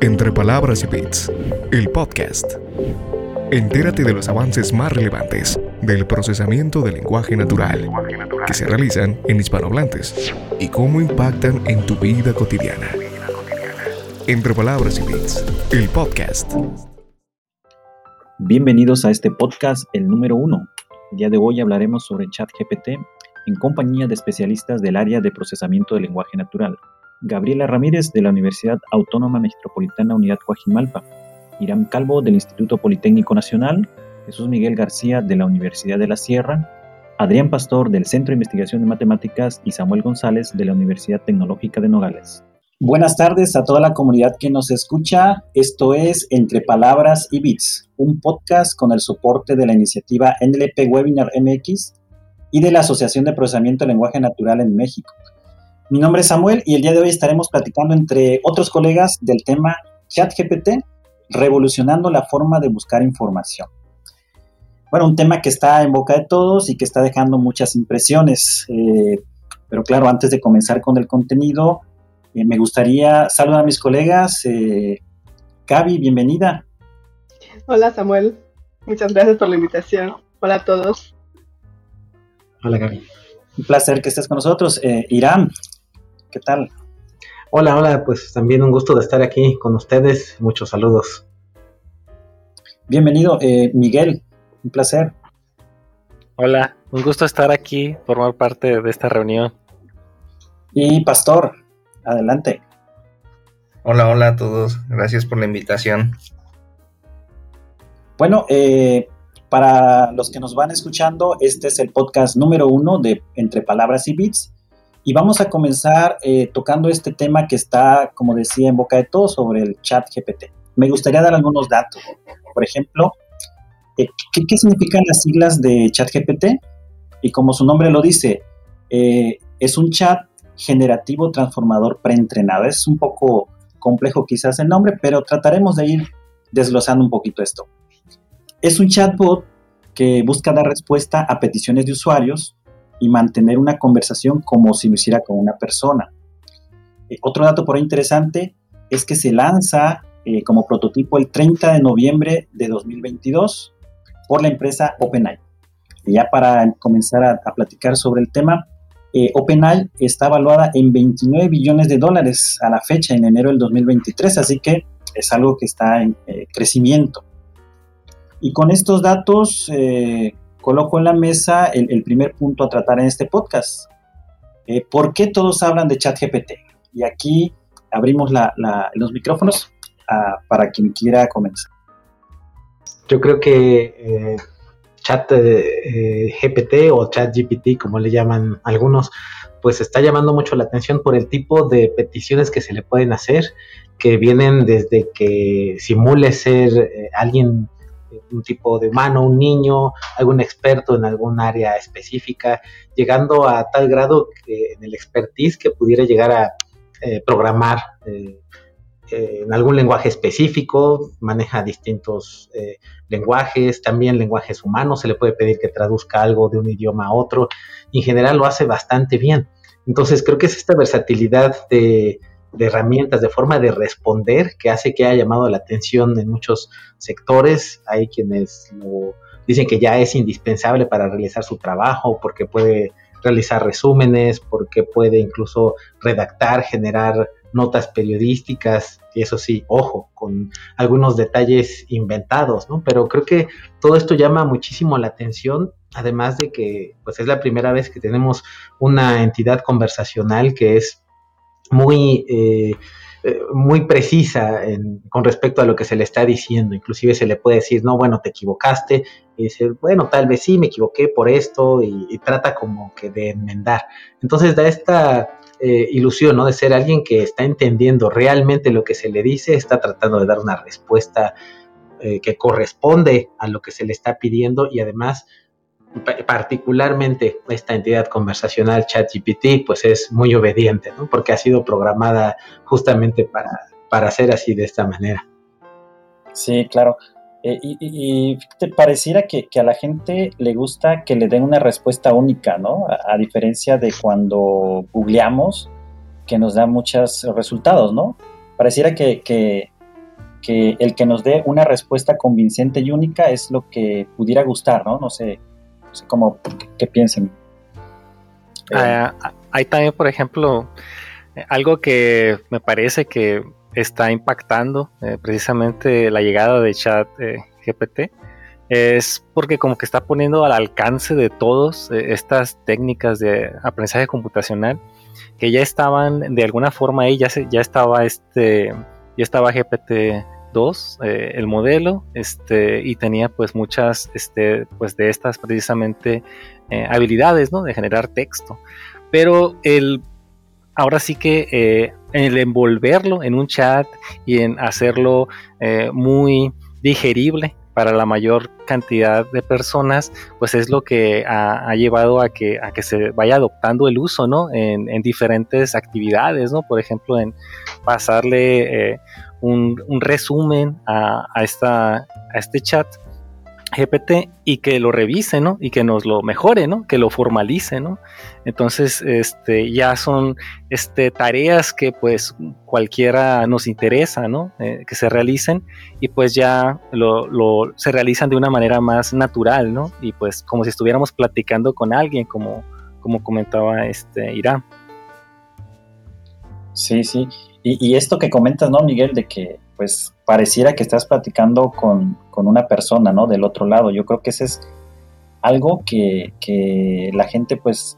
Entre Palabras y Bits, el podcast. Entérate de los avances más relevantes del procesamiento del lenguaje natural que se realizan en hispanohablantes y cómo impactan en tu vida cotidiana. Entre Palabras y Bits, el podcast. Bienvenidos a este podcast, el número uno. El día de hoy hablaremos sobre ChatGPT en compañía de especialistas del área de procesamiento del lenguaje natural. Gabriela Ramírez de la Universidad Autónoma Metropolitana Unidad Coajimalpa, Irán Calvo del Instituto Politécnico Nacional, Jesús Miguel García de la Universidad de la Sierra, Adrián Pastor del Centro de Investigación de Matemáticas y Samuel González de la Universidad Tecnológica de Nogales. Buenas tardes a toda la comunidad que nos escucha. Esto es Entre Palabras y Bits, un podcast con el soporte de la iniciativa NLP Webinar MX y de la Asociación de Procesamiento de Lenguaje Natural en México. Mi nombre es Samuel y el día de hoy estaremos platicando entre otros colegas del tema ChatGPT, revolucionando la forma de buscar información. Bueno, un tema que está en boca de todos y que está dejando muchas impresiones. Eh, pero claro, antes de comenzar con el contenido, eh, me gustaría saludar a mis colegas. Eh, Gaby, bienvenida. Hola Samuel, muchas gracias por la invitación. Hola a todos. Hola Gaby. Un placer que estés con nosotros. Eh, Irán, ¿Qué tal? Hola, hola, pues también un gusto de estar aquí con ustedes. Muchos saludos. Bienvenido, eh, Miguel. Un placer. Hola, un gusto estar aquí, formar parte de esta reunión. Y Pastor, adelante. Hola, hola a todos. Gracias por la invitación. Bueno, eh, para los que nos van escuchando, este es el podcast número uno de Entre Palabras y Bits. Y vamos a comenzar eh, tocando este tema que está, como decía, en boca de todos sobre el chat GPT. Me gustaría dar algunos datos. Por ejemplo, eh, ¿qué, significan las siglas de chat GPT? Y como su nombre lo dice, eh, es un chat generativo transformador preentrenado. Es un poco complejo quizás el nombre, pero trataremos de ir desglosando un poquito esto. Es un chatbot que busca dar respuesta a peticiones de usuarios y mantener una conversación como si lo hiciera con una persona. Eh, otro dato por ahí interesante es que se lanza eh, como prototipo el 30 de noviembre de 2022 por la empresa OpenAI. Y ya para comenzar a, platicar sobre el tema, eh, OpenAI está evaluada en 29 billones de dólares a la fecha, en enero del 2023, así que es algo que está en crecimiento. Y con estos datos, coloco en la mesa el, primer punto a tratar en este podcast. Eh, ¿Por qué todos hablan de ChatGPT? Y aquí abrimos los micrófonos ah, para quien quiera comenzar. Yo creo que eh, ChatGPT eh, o ChatGPT, como le llaman algunos, pues está llamando mucho la atención por el tipo de peticiones que se le pueden hacer, que vienen desde que simule ser alguien un tipo de humano, un niño, algún experto en algún área específica, llegando a tal grado que en el expertise que pudiera llegar a eh, programar eh, eh, en algún lenguaje específico, maneja distintos lenguajes, también lenguajes humanos, se le puede pedir que traduzca algo de un idioma a otro, y en general lo hace bastante bien. Entonces creo que es esta versatilidad de de herramientas, de forma de responder que hace que haya llamado la atención en muchos sectores. Hay quienes lo dicen que ya es indispensable para realizar su trabajo porque puede realizar resúmenes, porque puede incluso redactar, generar notas periodísticas, y eso sí, ojo, con algunos detalles inventados, ¿no? Pero creo que todo esto llama muchísimo la atención, además de que pues es la primera vez que tenemos una entidad conversacional que es muy, eh, eh, muy precisa con respecto a lo que se le está diciendo. Inclusive se le puede decir, no, bueno, te equivocaste. Y dice, bueno, tal vez sí, me equivoqué por esto y, trata como que de enmendar. Entonces da esta eh, ilusión, ¿no? De ser alguien que está entendiendo realmente lo que se le dice, está tratando de dar una respuesta que corresponde a lo que se le está pidiendo y además particularmente esta entidad conversacional ChatGPT, pues es muy obediente, ¿no? Porque ha sido programada justamente para, para ser así de esta manera. Sí, claro. Eh, y, pareciera que, a la gente le gusta que le den una respuesta única, ¿no? A, diferencia de cuando googleamos, que nos da muchos resultados, ¿no? Pareciera que, que el que nos dé una respuesta convincente y única es lo que pudiera gustar, ¿no? No sé, cómo, qué, piensen. Ah, hay también, por ejemplo, algo que me parece que está impactando eh, precisamente la llegada de chat eh, GPT es porque como que está poniendo al alcance de todos eh, estas técnicas de aprendizaje computacional que ya estaban de alguna forma ahí, ya, ya estaba este, ya estaba GPT 2 el modelo este y tenía pues muchas este pues de estas precisamente habilidades no de generar texto pero el ahora sí que eh, el envolverlo en un chat y en hacerlo eh, muy digerible para la mayor cantidad de personas, pues es lo que ha, llevado a que, a que se vaya adoptando el uso, ¿no? En, diferentes actividades, ¿no? Por ejemplo, en pasarle eh, un, resumen a, esta, este chat GPT y que lo revise, ¿no? Y que nos lo mejore, ¿no? Que lo formalice, ¿no? Entonces, este, ya son este, tareas que pues cualquiera nos interesa, ¿no? Eh, que se realicen y pues ya lo, se realizan de una manera más natural, ¿no? Y pues como si estuviéramos platicando con alguien, como, como comentaba este Irán. Sí, sí. Y, y esto que comentas, ¿no, Miguel? De que pues pareciera que estás platicando con, una persona, ¿no? Del otro lado. Yo creo que ese es algo que, la gente, pues,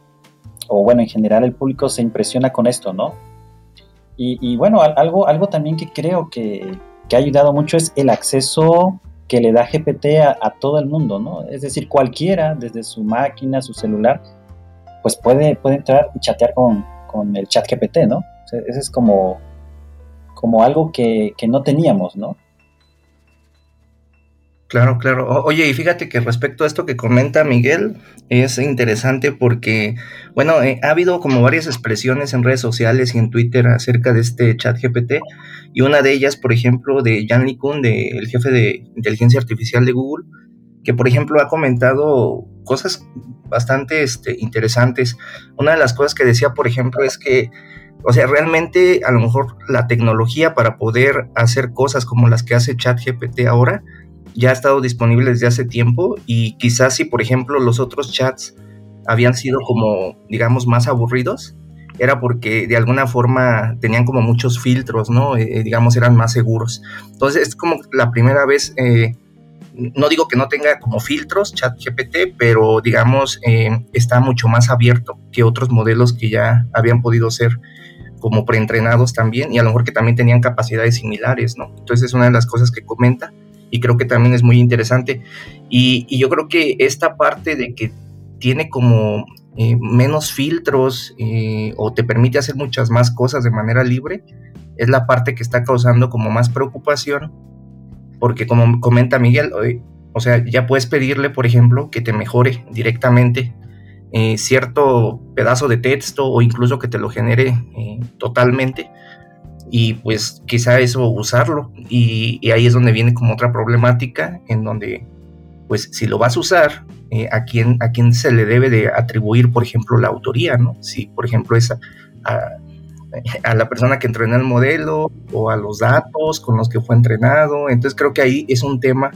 o bueno, en general el público se impresiona con esto, ¿no? Y, bueno, algo, algo también que creo que, ha ayudado mucho es el acceso que le da GPT a, todo el mundo, ¿no? Es decir, cualquiera, desde su máquina, su celular, pues puede, puede entrar y chatear con, con el chat GPT, ¿no? ese es como como algo que, no teníamos, ¿no? Claro, claro. oye, y fíjate que respecto a esto que comenta Miguel, es interesante porque, bueno, eh, ha habido como varias expresiones en redes sociales y en Twitter acerca de este chat GPT, y una de ellas, por ejemplo, de Jan LeCun, de, el jefe de inteligencia artificial de Google, que, por ejemplo, ha comentado cosas bastante este, interesantes. Una de las cosas que decía, por ejemplo, es que o sea, realmente a lo mejor la tecnología para poder hacer cosas como las que hace ChatGPT ahora ya ha estado disponible desde hace tiempo y quizás si por ejemplo los otros chats habían sido como digamos más aburridos era porque de alguna forma tenían como muchos filtros, ¿no? Eh, eh, digamos eran más seguros. Entonces es como la primera vez, eh, no digo que no tenga como filtros ChatGPT, pero digamos está mucho más abierto que otros modelos que ya habían podido ser como preentrenados también y a lo mejor que también tenían capacidades similares, ¿no? Entonces es una de las cosas que comenta y creo que también es muy interesante. Y, yo creo que esta parte de que tiene como eh, menos filtros eh, o te permite hacer muchas más cosas de manera libre, es la parte que está causando como más preocupación, porque como comenta Miguel, o sea, ya puedes pedirle, por ejemplo, que te mejore directamente eh, cierto pedazo de texto o incluso que te lo genere eh, totalmente. Y pues quizá eso usarlo. Y, ahí es donde viene como otra problemática en donde pues si lo vas a usar eh, a quién a quién se le debe de atribuir por ejemplo la autoría no si por ejemplo es a, a, la persona que entrenó el modelo o a los datos con los que fue entrenado. Entonces creo que ahí es un tema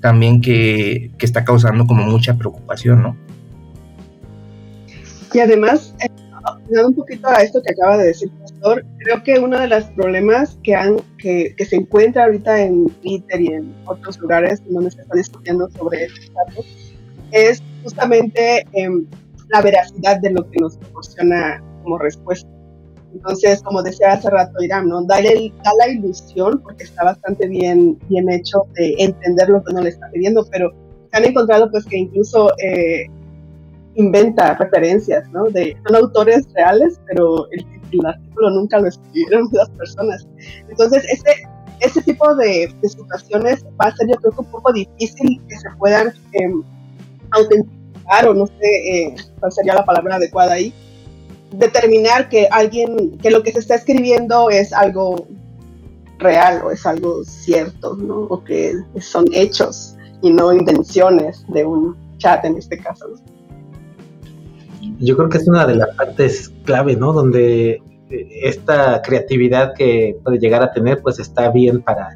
también que, que está causando como mucha preocupación no y además, eh, un poquito a esto que acaba de decir Pastor, creo que uno de los problemas que, han, que, se encuentra ahorita en Twitter y en otros lugares donde se está discutiendo sobre este caso es justamente em, la veracidad de lo que nos proporciona como respuesta. Entonces, como decía hace rato Irán, ¿no? da la ilusión, porque está bastante bien, bien hecho, de entender lo que uno le está pidiendo, pero se han encontrado pues que incluso eh, inventa referencias, ¿no? De, son autores reales, pero el, artículo nunca lo escribieron las personas. Entonces, ese, ese tipo de, situaciones va a ser, yo creo un poco difícil que se puedan em, autenticar, o no sé eh, cuál sería la palabra adecuada ahí, determinar que alguien, que lo que se está escribiendo es algo real o es algo cierto, ¿no? O que son hechos y no intenciones de un chat en este caso. Yo creo que es una de las partes clave, ¿no? Donde eh, esta creatividad que puede llegar a tener, pues está bien para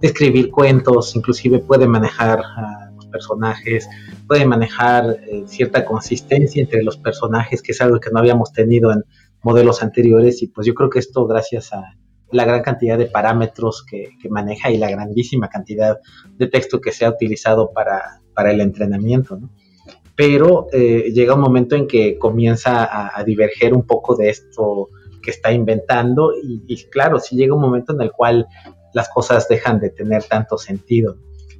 escribir cuentos, inclusive puede manejar a los personajes, puede manejar eh, cierta consistencia entre los personajes, que es algo que no habíamos tenido en modelos anteriores y pues yo creo que esto gracias a la gran cantidad de parámetros que, maneja y la grandísima cantidad de texto que se ha utilizado para, para el entrenamiento, ¿no? Pero eh, llega un momento en que comienza a, diverger un poco de esto que está inventando y, claro, sí llega un momento en el cual las cosas dejan de tener tanto sentido.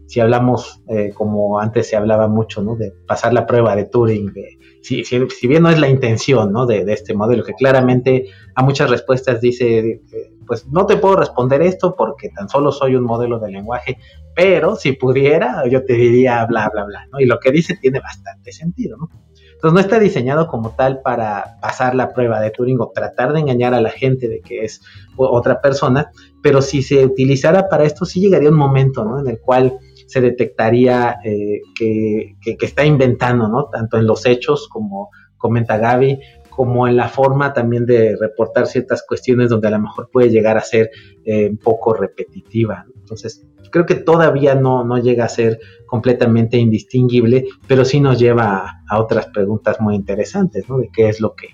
Si hablamos, eh, como antes se hablaba mucho, ¿no? De pasar la prueba de Turing, de, si, si, bien no es la intención, ¿no? De, de, este modelo, que claramente a muchas respuestas dice, pues no te puedo responder esto porque tan solo soy un modelo de lenguaje, pero si pudiera, yo te diría bla, bla, bla, ¿no? Y lo que dice tiene bastante sentido, ¿no? Entonces no está diseñado como tal para pasar la prueba de Turing o tratar de engañar a la gente de que es otra persona, pero si se utilizara para esto, sí llegaría un momento ¿no? en el cual se detectaría eh, que, está inventando, ¿no? tanto en los hechos como comenta Gaby, como en la forma también de reportar ciertas cuestiones donde a lo mejor puede llegar a ser eh, un poco repetitiva. Entonces, creo que todavía no, no llega a ser completamente indistinguible, pero sí nos lleva a, otras preguntas muy interesantes, ¿no? De qué es lo que,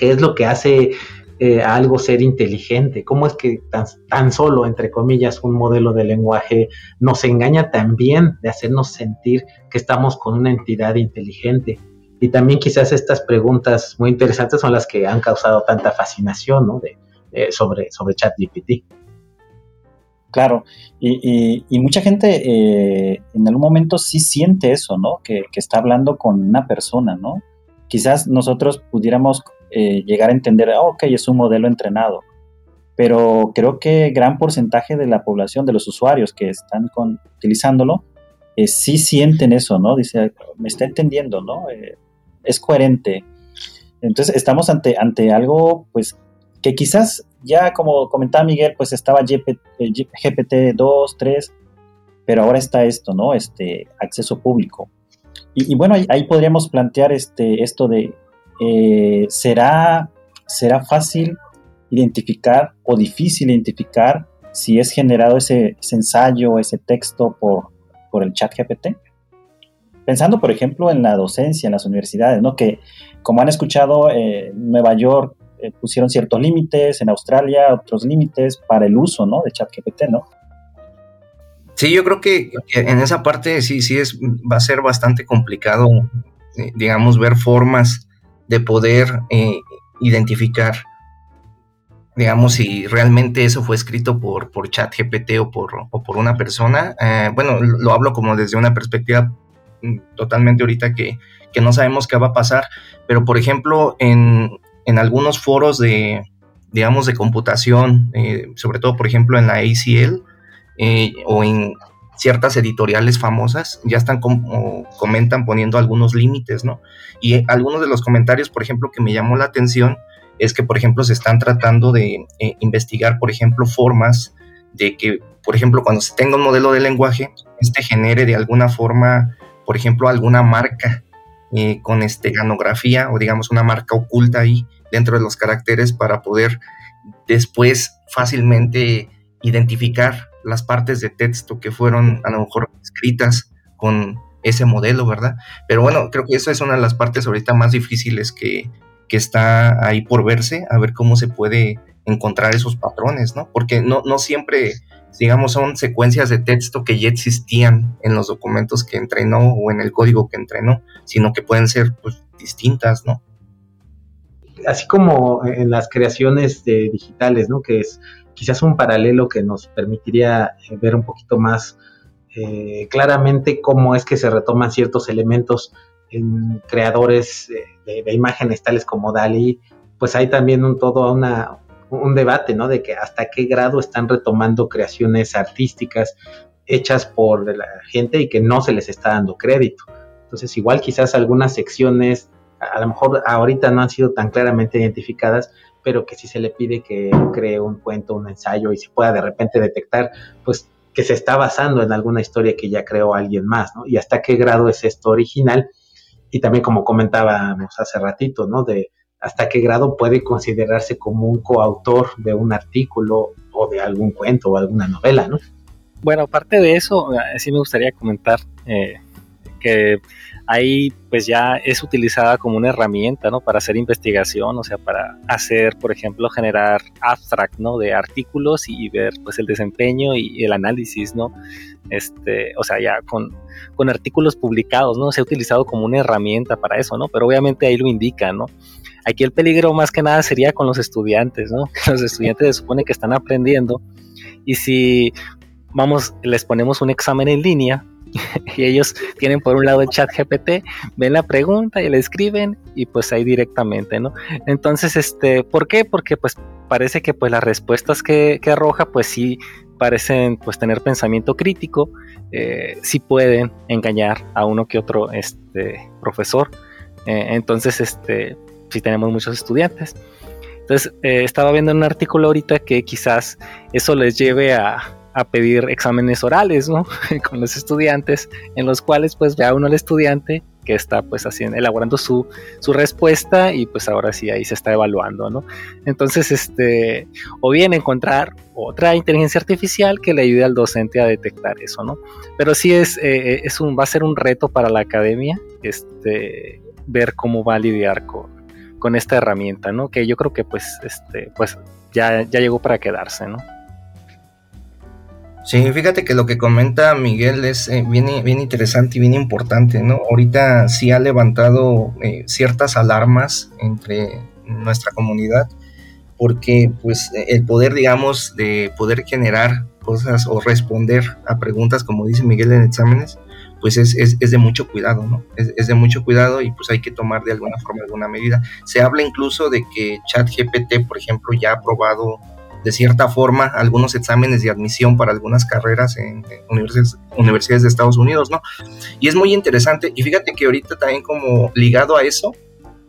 qué es lo que hace eh, algo ser inteligente, cómo es que tan, tan, solo, entre comillas, un modelo de lenguaje nos engaña también de hacernos sentir que estamos con una entidad inteligente. Y también quizás estas preguntas muy interesantes son las que han causado tanta fascinación ¿no? de, eh, sobre, sobre ChatGPT. Claro, y, mucha gente eh, en algún momento sí siente eso, ¿no? Que, está hablando con una persona, ¿no? Quizás nosotros pudiéramos eh, llegar a entender, oh, ok, es un modelo entrenado, pero creo que gran porcentaje de la población, de los usuarios que están con, utilizándolo, eh, sí sienten eso, ¿no? Dice, me está entendiendo, ¿no? Es coherente. Entonces estamos ante, ante algo, pues, que quizás ya como comentaba Miguel, pues estaba GPT 2, 3, pero ahora está esto, ¿no? Este acceso público. Y, bueno, ahí, podríamos plantear este, esto de, eh, ¿será, ¿será fácil identificar o difícil identificar si es generado ese, ensayo, ese texto por, por el chat GPT? Pensando, por ejemplo, en la docencia, en las universidades, ¿no? Que como han escuchado, eh, Nueva York eh, pusieron ciertos límites, en Australia otros límites para el uso, ¿no? De ChatGPT, ¿no? Sí, yo creo que, en esa parte sí, sí es, va a ser bastante complicado, eh, digamos, ver formas de poder eh, identificar, digamos, si realmente eso fue escrito por, por ChatGPT o por, o por una persona. bueno, lo hablo como desde una perspectiva totalmente ahorita que, que no sabemos qué va a pasar, pero por ejemplo, en, en algunos foros de, digamos, de computación, eh, sobre todo, por ejemplo, en la ACL eh, o en ciertas editoriales famosas, ya están como comentan poniendo algunos límites, ¿no? Y algunos de los comentarios, por ejemplo, que me llamó la atención es que, por ejemplo, se están tratando de eh, investigar, por ejemplo, formas de que, por ejemplo, cuando se tenga un modelo de lenguaje, este genere de alguna forma, por ejemplo, alguna marca eh, con esteganografía o digamos una marca oculta ahí dentro de los caracteres para poder después fácilmente identificar las partes de texto que fueron a lo mejor escritas con ese modelo, ¿verdad? Pero bueno, creo que esa es una de las partes ahorita más difíciles que, que está ahí por verse, a ver cómo se puede encontrar esos patrones, ¿no? Porque no, no siempre digamos, son secuencias de texto que ya existían en los documentos que entrenó o en el código que entrenó, sino que pueden ser pues, distintas, ¿no? Así como en las creaciones digitales, ¿no? Que es quizás un paralelo que nos permitiría eh, ver un poquito más eh, claramente cómo es que se retoman ciertos elementos en creadores de, imágenes tales como DALI, pues hay también un todo una, un debate, ¿no? De que hasta qué grado están retomando creaciones artísticas hechas por la gente y que no se les está dando crédito. Entonces, igual quizás algunas secciones, a, lo mejor ahorita no han sido tan claramente identificadas, pero que si se le pide que cree un cuento, un ensayo y se pueda de repente detectar, pues que se está basando en alguna historia que ya creó alguien más, ¿no? Y hasta qué grado es esto original. Y también como comentábamos hace ratito, ¿no? De, hasta qué grado puede considerarse como un coautor de un artículo o de algún cuento o alguna novela, ¿no? Bueno, aparte de eso, eh, sí me gustaría comentar eh, que ahí pues ya es utilizada como una herramienta, ¿no? Para hacer investigación, o sea, para hacer, por ejemplo, generar abstract, ¿no? De artículos y, ver pues el desempeño y, el análisis, ¿no? Este, o sea, ya con, con artículos publicados, ¿no? Se ha utilizado como una herramienta para eso, ¿no? Pero obviamente ahí lo indica, ¿no? Aquí el peligro más que nada sería con los estudiantes, ¿no? Los estudiantes se supone que están aprendiendo y si vamos, les ponemos un examen en línea y ellos tienen por un lado el chat GPT, ven la pregunta y la escriben y pues ahí directamente, ¿no? Entonces, este, ¿por qué? Porque pues parece que pues las respuestas que, arroja pues sí parecen pues tener pensamiento crítico, eh, sí pueden engañar a uno que otro este, profesor. Eh, entonces, este, si tenemos muchos estudiantes. Entonces, eh, estaba viendo un artículo ahorita que quizás eso les lleve a, a pedir exámenes orales, ¿no? Con los estudiantes, en los cuales pues vea uno al estudiante que está pues haciendo, elaborando su, su respuesta y pues ahora sí ahí se está evaluando, ¿no? Entonces, este, o bien encontrar otra inteligencia artificial que le ayude al docente a detectar eso, ¿no? Pero sí es, eh, es un, va a ser un reto para la academia, este, ver cómo va a lidiar con, con esta herramienta, ¿no? Que yo creo que pues, este, pues ya, ya llegó para quedarse, ¿no? Sí, fíjate que lo que comenta Miguel es eh, bien, interesante y bien importante, ¿no? Ahorita sí ha levantado eh, ciertas alarmas entre nuestra comunidad, porque pues el poder, digamos, de poder generar cosas o responder a preguntas, como dice Miguel en exámenes, pues es, es, de mucho cuidado, ¿no? Es, es, de mucho cuidado y pues hay que tomar de alguna forma alguna medida. Se habla incluso de que ChatGPT, por ejemplo, ya ha aprobado de cierta forma algunos exámenes de admisión para algunas carreras en, universidades, de Estados Unidos, ¿no? Y es muy interesante. Y fíjate que ahorita también como ligado a eso,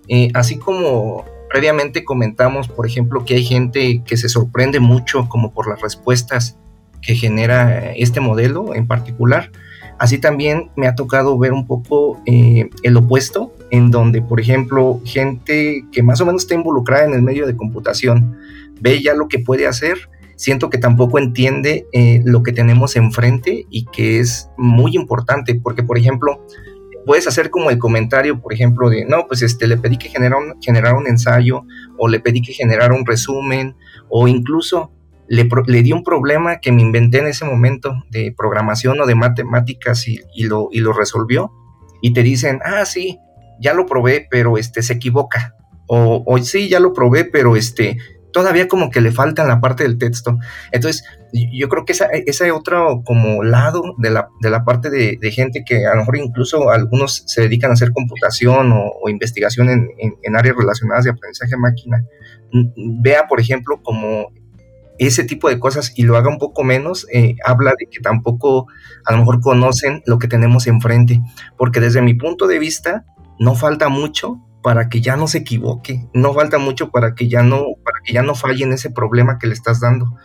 eh, así como previamente comentamos, por ejemplo, que hay gente que se sorprende mucho como por las respuestas que genera este modelo en particular. Así también me ha tocado ver un poco eh, el opuesto, en donde, por ejemplo, gente que más o menos está involucrada en el medio de computación, ve ya lo que puede hacer, siento que tampoco entiende eh, lo que tenemos enfrente y que es muy importante, porque por ejemplo, puedes hacer como el comentario, por ejemplo, de, no, pues este, le pedí que generara un, un ensayo, o le pedí que generara un resumen, o incluso le, le, di un problema que me inventé en ese momento de programación o de matemáticas y, y, lo, y lo resolvió, y te dicen, ah, sí, ya lo probé, pero este, se equivoca. O, o sí, ya lo probé, pero este, todavía como que le falta en la parte del texto. Entonces, yo creo que esa, ese otro como lado de la, de la parte de, gente que a lo mejor incluso algunos se dedican a hacer computación o, investigación en, en, áreas relacionadas de aprendizaje máquina, vea, por ejemplo, como ese tipo de cosas y lo haga un poco menos, eh, habla de que tampoco a lo mejor conocen lo que tenemos enfrente, porque desde mi punto de vista no falta mucho para que ya no se equivoque, no falta mucho para que ya no, para que ya no falle en ese problema que le estás dando.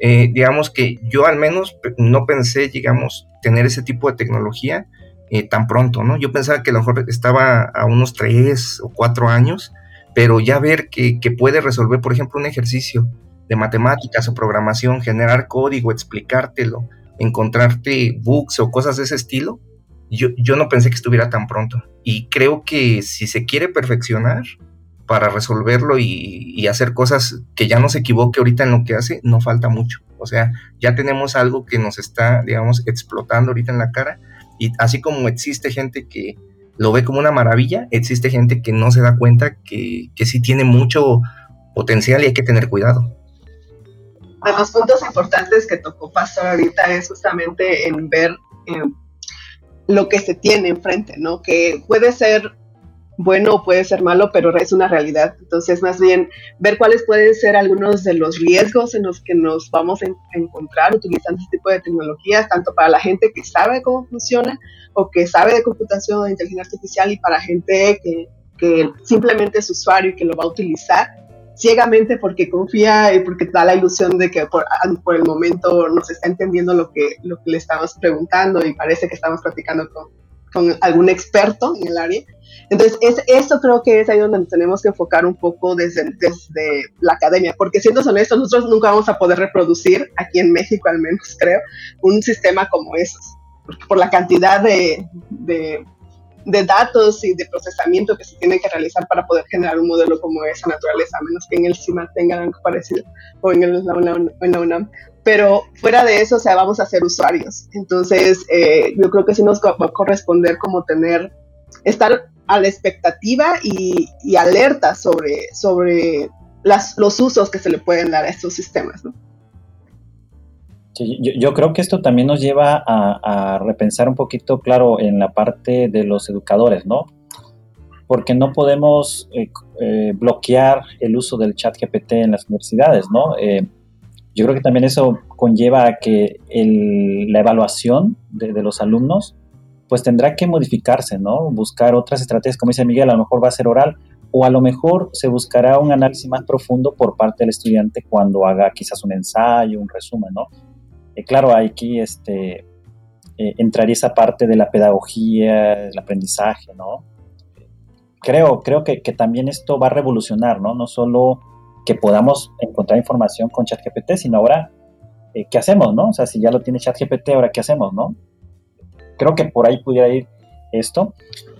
Eh, digamos que yo al menos no pensé, digamos, tener ese tipo de tecnología eh, tan pronto, ¿no? Yo pensaba que a lo mejor estaba a unos tres o cuatro años, pero ya ver que, que puede resolver, por ejemplo, un ejercicio de matemáticas o programación, generar código, explicártelo, encontrarte bugs o cosas de ese estilo, yo, yo no pensé que estuviera tan pronto. Y creo que si se quiere perfeccionar para resolverlo y, hacer cosas que ya no se equivoque ahorita en lo que hace, no falta mucho. O sea, ya tenemos algo que nos está, digamos, explotando ahorita en la cara. Y así como existe gente que lo ve como una maravilla, existe gente que no se da cuenta que, que sí tiene mucho potencial y hay que tener cuidado. De los puntos importantes que tocó Pastor ahorita es justamente en ver lo que se tiene enfrente, ¿no? Que puede ser bueno o puede ser malo, pero es una realidad. Entonces, más bien, ver cuáles pueden ser algunos de los riesgos en los que nos vamos a encontrar utilizando este tipo de tecnologías, tanto para la gente que sabe cómo funciona o que sabe de computación o de inteligencia artificial y para gente que, que simplemente es usuario y que lo va a utilizar ciegamente porque confía y porque da la ilusión de que por, el momento nos está entendiendo lo que, lo que le estamos preguntando y parece que estamos platicando con, con algún experto en el área. Entonces, es, eso creo que es ahí donde tenemos que enfocar un poco desde, desde la academia, porque siendo honestos, nosotros nunca vamos a poder reproducir, aquí en México al menos creo, un sistema como esos, por la cantidad de, de, de datos y de procesamiento que se tiene que realizar para poder generar un modelo como esa naturaleza, a menos que en el CIMA tengan algo parecido o en, el, en la UNAM pero fuera de eso, o sea, vamos a ser usuarios. Entonces, eh, yo creo que sí nos va a corresponder como tener, estar a la expectativa y, alerta sobre, las, los usos que se le pueden dar a estos sistemas, ¿no? Yo, creo que esto también nos lleva a, repensar un poquito, claro, en la parte de los educadores, ¿no? Porque no podemos eh, eh, bloquear el uso del chat GPT en las universidades, ¿no? yo creo que también eso conlleva a que la evaluación de, los alumnos pues tendrá que modificarse, ¿no? Buscar otras estrategias, como dice Miguel, a lo mejor va a ser oral o a lo mejor se buscará un análisis más profundo por parte del estudiante cuando haga quizás un ensayo, un resumen, ¿no? Eh, claro, aquí este, eh, entraría esa parte de la pedagogía, del aprendizaje, ¿no? Creo, creo que, también esto va a revolucionar, ¿no? No solo que podamos encontrar información con ChatGPT, sino ahora, eh, ¿qué hacemos, no? O sea, si ya lo tiene ChatGPT, ahora, ¿qué hacemos, no? Creo que por ahí pudiera ir esto.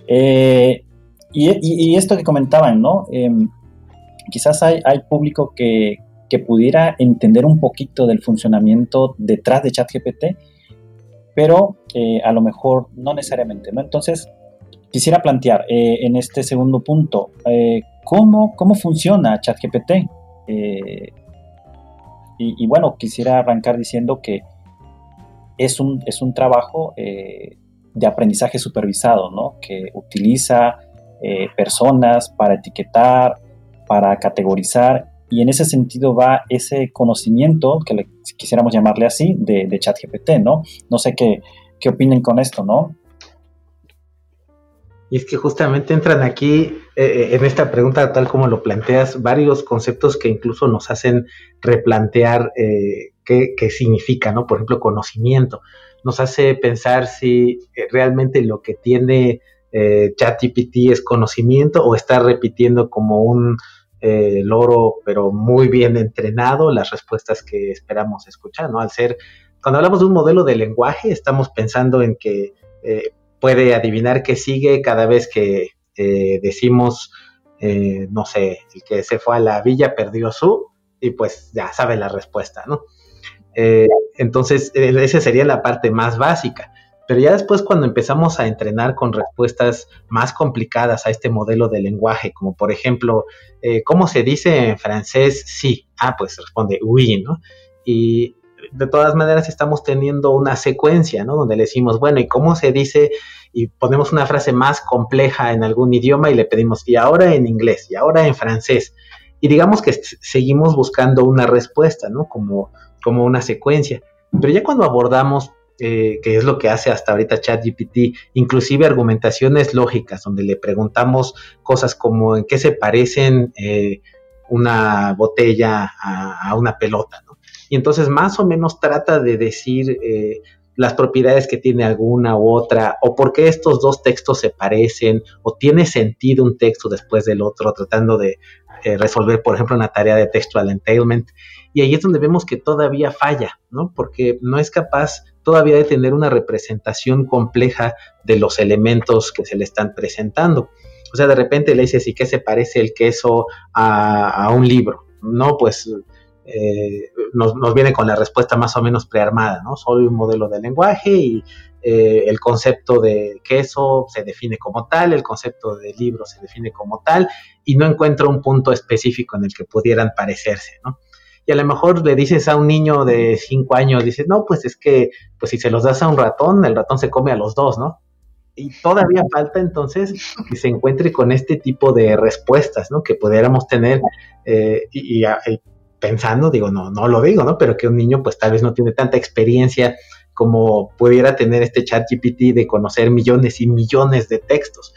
Eh, y, esto que comentaban, ¿no? Em, quizás hay público que, que, pudiera entender un poquito del funcionamiento detrás de ChatGPT, pero eh, a lo mejor no necesariamente, ¿no? Entonces, quisiera plantear en este segundo punto, ¿Cómo, cómo funciona ChatGPT? Eh, y, bueno, quisiera arrancar diciendo que es un, es un trabajo eh, de aprendizaje supervisado, ¿no? Que utiliza eh, personas para etiquetar, para categorizar, y en ese sentido va ese conocimiento, que le, quisiéramos llamarle así, de, ChatGPT, ¿no? No sé qué, qué opinen con esto, ¿no? Y es que justamente entran aquí, eh, eh, en esta pregunta, tal como lo planteas, varios conceptos que incluso nos hacen replantear eh, qué, significa, ¿no? Por ejemplo, conocimiento. Nos hace pensar si realmente lo que tiene ChatGPT es conocimiento o está repitiendo como un loro, pero muy bien entrenado, las respuestas que esperamos escuchar, ¿no? Al ser, cuando hablamos de un modelo de lenguaje, estamos pensando en que puede adivinar qué sigue cada vez que eh, decimos, eh, no sé, el que se fue a la villa perdió su, y pues ya sabe la respuesta, ¿no? Eh, entonces, esa sería la parte más básica. Pero ya después cuando empezamos a entrenar con respuestas más complicadas a este modelo de lenguaje, como por ejemplo, ¿cómo se dice en francés sí? Ah, pues responde oui, ¿no? Y de todas maneras estamos teniendo una secuencia, ¿no? Donde le decimos, bueno, ¿y cómo se dice? Y ponemos una frase más compleja en algún idioma y le pedimos, y ahora en inglés, y ahora en francés. Y digamos que seguimos buscando una respuesta, ¿no? Como, como una secuencia. Pero ya cuando abordamos, eh, que es lo que hace hasta ahorita ChatGPT, inclusive argumentaciones lógicas, donde le preguntamos cosas como en qué se parecen eh, una botella a, una pelota, y entonces más o menos trata de decir eh, las propiedades que tiene alguna u otra, o por qué estos dos textos se parecen, o tiene sentido un texto después del otro, tratando de eh, resolver, por ejemplo, una tarea de textual entailment. Y ahí es donde vemos que todavía falla, ¿no? Porque no es capaz todavía de tener una representación compleja de los elementos que se le están presentando. O sea, de repente le dices, ¿y qué se parece el queso a, un libro? No, pues eh, nos, viene con la respuesta más o menos prearmada, ¿no? Soy un modelo de lenguaje y eh, el concepto de queso se define como tal, el concepto de libro se define como tal, y no encuentro un punto específico en el que pudieran parecerse, ¿no? Y a lo mejor le dices a un niño de 5 años, dices, no, pues es que, pues si se los das a un ratón, el ratón se come a los dos, ¿no? Y todavía falta entonces que se encuentre con este tipo de respuestas, ¿no? Que pudiéramos tener eh, y, y, pensando, digo, no, no lo digo, ¿no? Pero que un niño pues tal vez no tiene tanta experiencia como pudiera tener este chat GPT de conocer millones y millones de textos.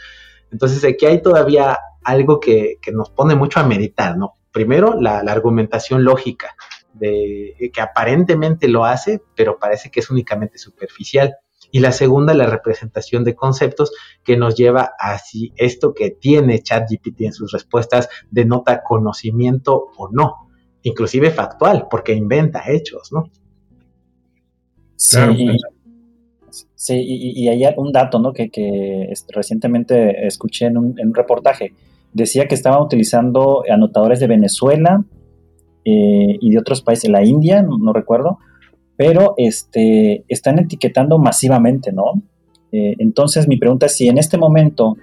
Entonces aquí hay todavía algo que, nos pone mucho a meditar, ¿no? Primero, la, argumentación lógica, de, que aparentemente lo hace, pero parece que es únicamente superficial. Y la segunda, la representación de conceptos que nos lleva a si esto que tiene ChatGPT en sus respuestas denota conocimiento o no, inclusive factual, porque inventa hechos, ¿no? Sí, y, hay un dato ¿no? que, recientemente escuché en un, reportaje. Decía que estaban utilizando anotadores de Venezuela eh, y de otros países, la India, no, recuerdo, pero este, están etiquetando masivamente, ¿no? Eh, entonces mi pregunta es si en este momento,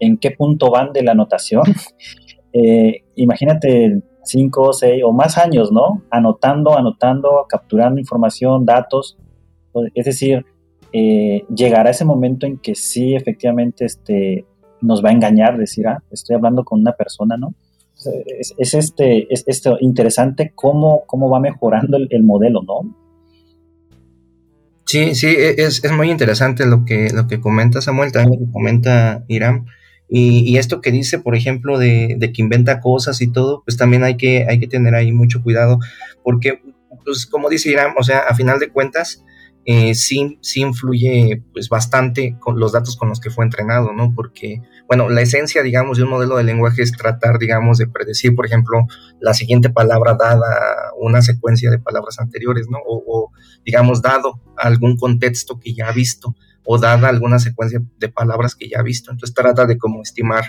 ¿en qué punto van de la anotación? Eh, imagínate cinco, seis o más años, ¿no? Anotando, anotando, capturando información, datos. Es decir, eh, llegará ese momento en que sí, efectivamente, este, nos va a engañar, decir, ah, estoy hablando con una persona, ¿no? Es, este, es, interesante cómo, cómo va mejorando el, modelo, ¿no? Sí, sí, e, es, muy interesante lo que, lo que comenta Samuel, también lo que comenta Irán. Y, esto que dice, por ejemplo, de, de, que inventa cosas y todo, pues también hay que, hay que tener ahí mucho cuidado, porque, pues como dice Irán, o sea, a final de cuentas, eh, sí, sí influye pues bastante con los datos con los que fue entrenado, ¿no? Porque, bueno, la esencia, digamos, de un modelo de lenguaje es tratar, digamos, de predecir, por ejemplo, la siguiente palabra dada una secuencia de palabras anteriores, ¿no? O, digamos, dado algún contexto que ya ha visto o dada alguna secuencia de palabras que ya ha visto. Entonces trata de como estimar,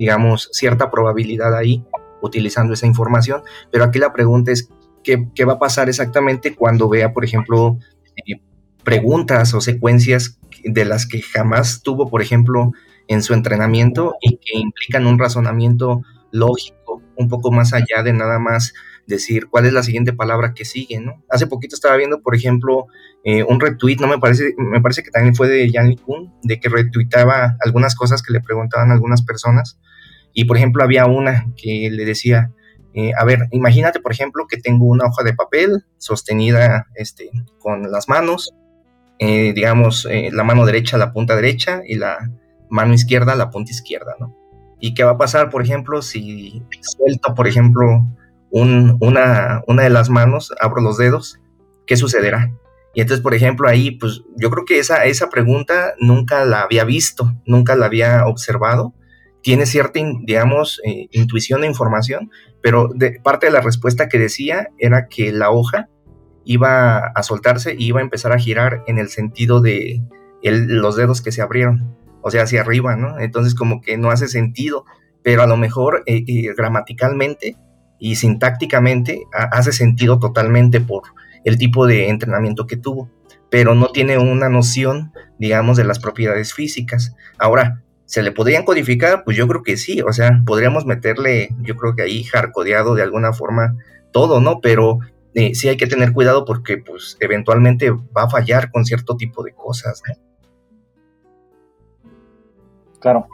digamos, cierta probabilidad ahí utilizando esa información. Pero aquí la pregunta es, ¿qué, qué va a pasar exactamente cuando vea, por ejemplo, eh, preguntas o secuencias de las que jamás tuvo, por ejemplo, en su entrenamiento y que implican un razonamiento lógico, un poco más allá de nada más decir cuál es la siguiente palabra que sigue, ¿no? Hace poquito estaba viendo, por ejemplo, eh, un retweet, no me parece, me parece que también fue de Jan Kuhn, de que retuitaba algunas cosas que le preguntaban algunas personas. Y por ejemplo, había una que le decía, eh, a ver, imagínate, por ejemplo, que tengo una hoja de papel sostenida este, con las manos eh, digamos, eh, la mano derecha la punta derecha y la mano izquierda la punta izquierda, ¿no? ¿Y qué va a pasar, por ejemplo, si suelto, por ejemplo, una, una de las manos, abro los dedos, ¿qué sucederá? Y entonces, por ejemplo, ahí, pues yo creo que esa, esa pregunta nunca la había visto, nunca la había observado. Tiene cierta, digamos, eh, intuición e información, pero de, parte de la respuesta que decía era que la hoja iba a soltarse y iba a empezar a girar en el sentido de los dedos que se abrieron, o sea, hacia arriba, ¿no? Entonces como que no hace sentido, pero a lo mejor eh, eh, gramaticalmente y sintácticamente hace sentido totalmente por el tipo de entrenamiento que tuvo, pero no tiene una noción, digamos, de las propiedades físicas. Ahora, ¿se le podrían codificar? Pues yo creo que sí, o sea, podríamos meterle, yo creo que ahí hardcodeado de alguna forma todo, ¿no? Pero eh, sí hay que tener cuidado porque pues eventualmente va a fallar con cierto tipo de cosas. Claro.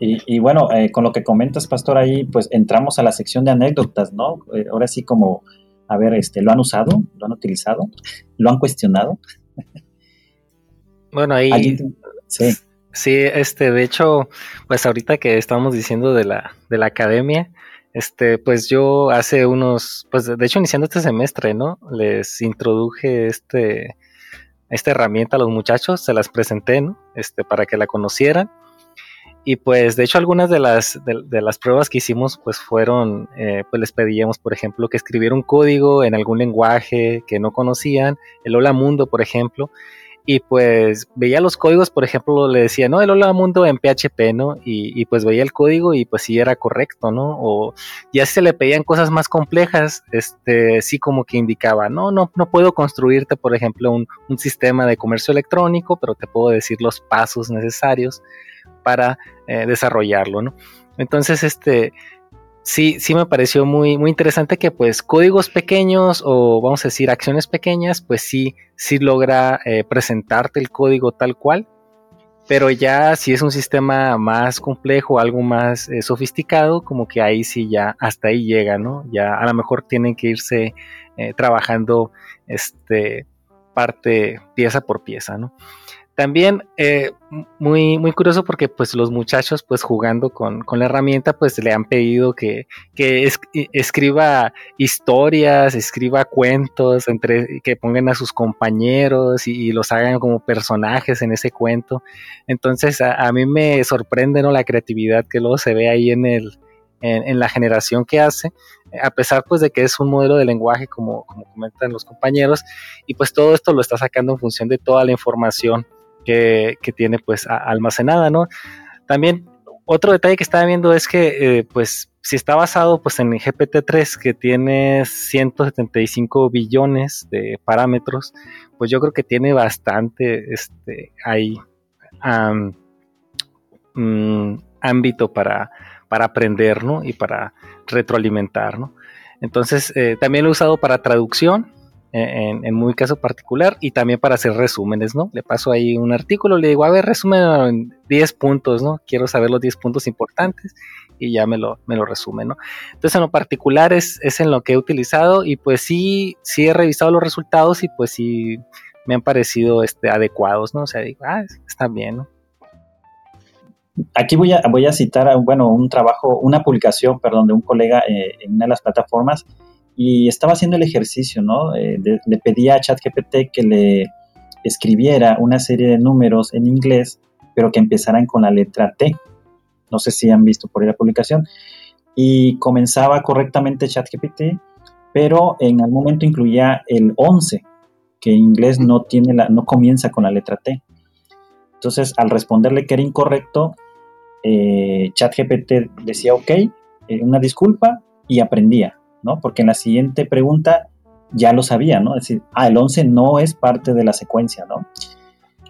Y, bueno, eh, con lo que comentas, Pastor, ahí pues entramos a la sección de anécdotas, ¿no? Eh, ahora sí como, a ver, este, ¿lo han usado? ¿Lo han utilizado? ¿Lo han cuestionado? Bueno, ahí... Sí. Sí, este, de hecho, pues ahorita que estamos diciendo de la, de la academia, este, pues yo hace unos, pues de hecho iniciando este semestre, ¿no? Les introduje este, esta herramienta a los muchachos, se las presenté, ¿no? Este, para que la conocieran. Y pues de hecho algunas de las, de, las pruebas que hicimos pues fueron, eh, pues les pedíamos por ejemplo que escribiera un código en algún lenguaje que no conocían, el Hola Mundo por ejemplo, y pues veía los códigos, por ejemplo, le decía, no, el hola mundo en PHP, ¿no? Y, pues veía el código y pues sí era correcto, ¿no? O ya se le pedían cosas más complejas, este, sí como que indicaba, no, no, no puedo construirte, por ejemplo, un, sistema de comercio electrónico, pero te puedo decir los pasos necesarios para eh, desarrollarlo, ¿no? Entonces, este, sí, sí me pareció muy, muy interesante que pues códigos pequeños o vamos a decir acciones pequeñas, pues sí, sí logra eh, presentarte el código tal cual. Pero ya si es un sistema más complejo, algo más eh, sofisticado, como que ahí sí ya hasta ahí llega, ¿no? Ya a lo mejor tienen que irse eh, trabajando este parte pieza por pieza, ¿no? También eh, muy, muy curioso porque pues los muchachos pues jugando con, la herramienta pues le han pedido que, que escriba historias, escriba cuentos, entre, que pongan a sus compañeros y, los hagan como personajes en ese cuento. Entonces a, mí me sorprende ¿no? la creatividad que luego se ve ahí en el, en, la generación que hace, a pesar pues de que es un modelo de lenguaje como, como comentan los compañeros, y pues todo esto lo está sacando en función de toda la información que, tiene pues almacenada, ¿no? También otro detalle que estaba viendo es que eh, pues si está basado pues en GPT-3 que tiene 175 billones de parámetros, pues yo creo que tiene bastante este, ahí mm, ámbito para, para aprender, ¿no? Y para retroalimentar, ¿no? Entonces, eh, también lo he usado para traducción, en, en, muy caso particular, y también para hacer resúmenes, ¿no? Le paso ahí un artículo, le digo, a ver, resumen en 10 puntos, ¿no? Quiero saber los 10 puntos importantes y ya me lo, me lo resume, ¿no? Entonces, en lo particular es, es en lo que he utilizado y pues sí, sí he revisado los resultados y pues sí me han parecido este, adecuados, ¿no? O sea, digo, ah, están bien, ¿no? Aquí voy a, voy a citar, bueno, un trabajo, una publicación, perdón, de un colega eh, en una de las plataformas y estaba haciendo el ejercicio, ¿no? Eh, le pedía a ChatGPT que le escribiera una serie de números en inglés, pero que empezaran con la letra T. No sé si han visto por ahí la publicación. Y comenzaba correctamente ChatGPT, pero en algún momento incluía el 11, que en inglés no, tiene la, no comienza con la letra T. Entonces, al responderle que era incorrecto, eh, ChatGPT decía, ok, eh, una disculpa y aprendía, ¿no? Porque en la siguiente pregunta ya lo sabía, ¿no? Es decir, ah, el 11 no es parte de la secuencia, ¿no?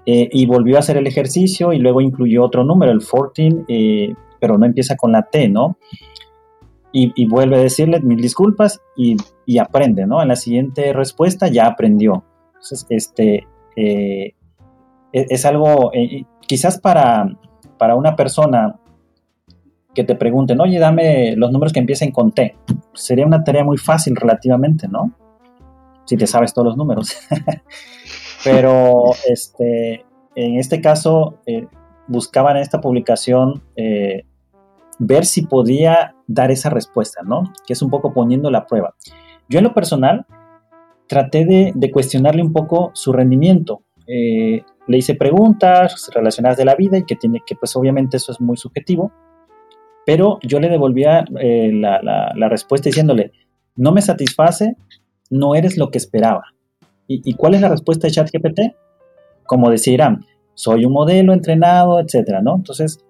Eh, y volvió a hacer el ejercicio y luego incluyó otro número, el 14, pero no empieza con la T, ¿no? Y, vuelve a decirle mil disculpas y, aprende, ¿no? En la siguiente respuesta ya aprendió. Entonces, este, es, es, algo, quizás para, para una persona que te pregunten, oye, dame los números que empiecen con T, sería una tarea muy fácil relativamente, ¿no? Si te sabes todos los números. Pero este, en este caso, eh, buscaban en esta publicación eh, ver si podía dar esa respuesta, ¿no? Que es un poco poniendo la prueba. Yo en lo personal traté de, cuestionarle un poco su rendimiento. Eh, le hice preguntas relacionadas de la vida y que tiene que, pues obviamente eso es muy subjetivo, pero yo le devolvía eh, la, respuesta diciéndole, no me satisface, no eres lo que esperaba. ¿Y, cuál es la respuesta de ChatGPT? Como decía soy un modelo entrenado, etcétera, ¿no? Entonces,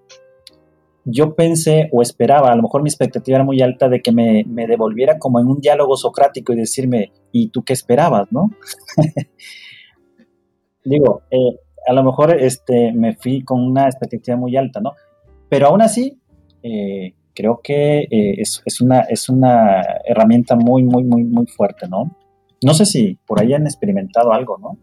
yo pensé o esperaba, a lo mejor mi expectativa era muy alta de que me, me devolviera como en un diálogo socrático y decirme, ¿y tú qué esperabas, no? Digo, eh, a lo mejor este, me fui con una expectativa muy alta, ¿no? Pero aún así, eh, creo que eh, es, una, es una herramienta muy, muy, muy, muy fuerte, ¿no? No sé si por ahí han experimentado algo, ¿no?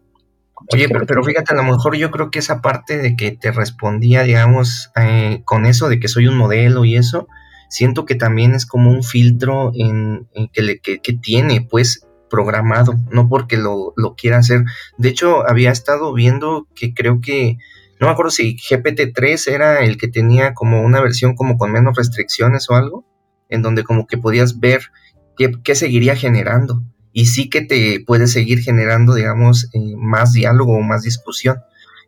Oye, pero, fíjate, a lo mejor yo creo que esa parte de que te respondía, digamos, eh, con eso de que soy un modelo y eso, siento que también es como un filtro en, que, le, que, que, tiene, pues, programado, no porque lo, quiera hacer. De hecho, había estado viendo que creo que, no me acuerdo si GPT-3 era el que tenía como una versión como con menos restricciones o algo, en donde como que podías ver qué, seguiría generando. Y sí que te puede seguir generando, digamos, eh, más diálogo o más discusión.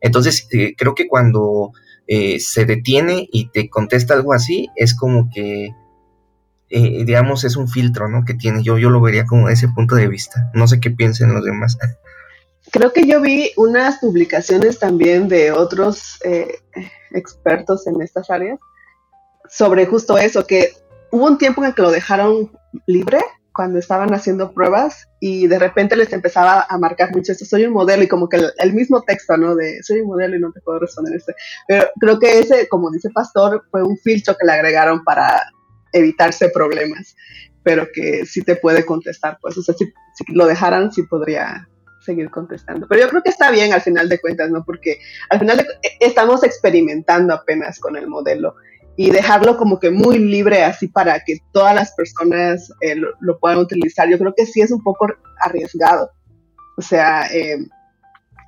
Entonces, eh, creo que cuando eh, se detiene y te contesta algo así, es como que eh, digamos, es un filtro, ¿no? Que tiene. Yo, yo lo vería como ese punto de vista. No sé qué piensen los demás. Creo que yo vi unas publicaciones también de otros eh, expertos en estas áreas sobre justo eso, que hubo un tiempo en que lo dejaron libre cuando estaban haciendo pruebas y de repente les empezaba a marcar mucho esto, soy un modelo y como que el, mismo texto, ¿no? De soy un modelo y no te puedo responder este. Pero creo que ese, como dice Pastor, fue un filtro que le agregaron para evitarse problemas, pero que sí te puede contestar, pues, o sea, si, lo dejaran, sí podría seguir contestando. Pero yo creo que está bien al final de cuentas, ¿no? Porque al final estamos experimentando apenas con el modelo y dejarlo como que muy libre así para que todas las personas eh, lo, puedan utilizar, yo creo que sí es un poco arriesgado. O sea, eh,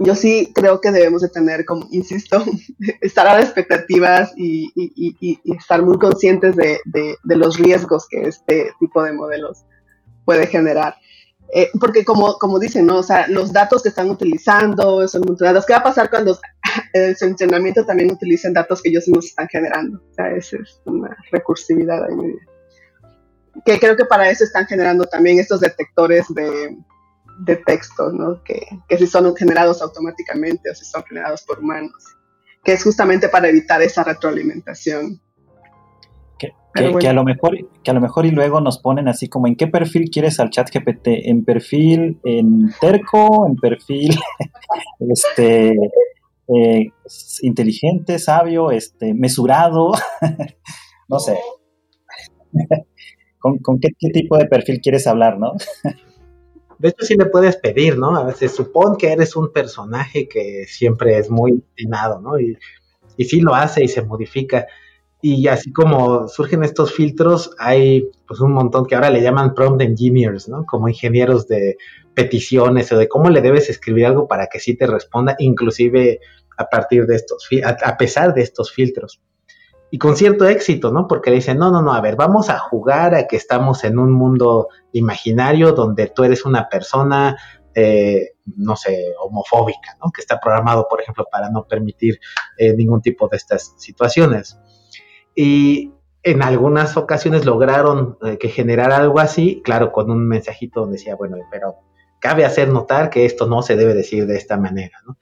yo sí creo que debemos de tener, como insisto, estar a las expectativas y, estar muy conscientes de, los riesgos que este tipo de modelos puede generar. Eh, porque como, como dicen, ¿no? O sea, los datos que están utilizando son datos. ¿Qué va a pasar cuando en su entrenamiento también utilicen datos que ellos mismos están generando? O sea, esa es una recursividad ahí. Que creo que para eso están generando también estos detectores de, de ¿no? Que, si son generados automáticamente o si son generados por humanos, que es justamente para evitar esa retroalimentación. Que, a lo mejor, que a lo mejor y luego nos ponen así como en qué perfil quieres al chat GPT, en perfil en terco, en perfil este eh, inteligente, sabio, este, mesurado, no sé. ¿Con, qué, qué, tipo de perfil quieres hablar, no? De hecho, sí le puedes pedir, ¿no? A veces supón que eres un personaje que siempre es muy destinado, ¿no? Y, y sí lo hace y se modifica. Y así como surgen estos filtros, hay pues un montón que ahora le llaman prompt engineers, ¿no? Como ingenieros de peticiones o de cómo le debes escribir algo para que sí te responda, inclusive a partir de estos, a pesar de estos filtros y con cierto éxito, ¿no? Porque le dicen, no, no, no, a ver, vamos a jugar a que estamos en un mundo imaginario donde tú eres una persona, eh, no sé, homofóbica, ¿no? Que está programado, por ejemplo, para no permitir eh, ningún tipo de estas situaciones. Y en algunas ocasiones lograron eh, que generara algo así, claro, con un mensajito donde decía, bueno, pero cabe hacer notar que esto no se debe decir de esta manera, ¿no?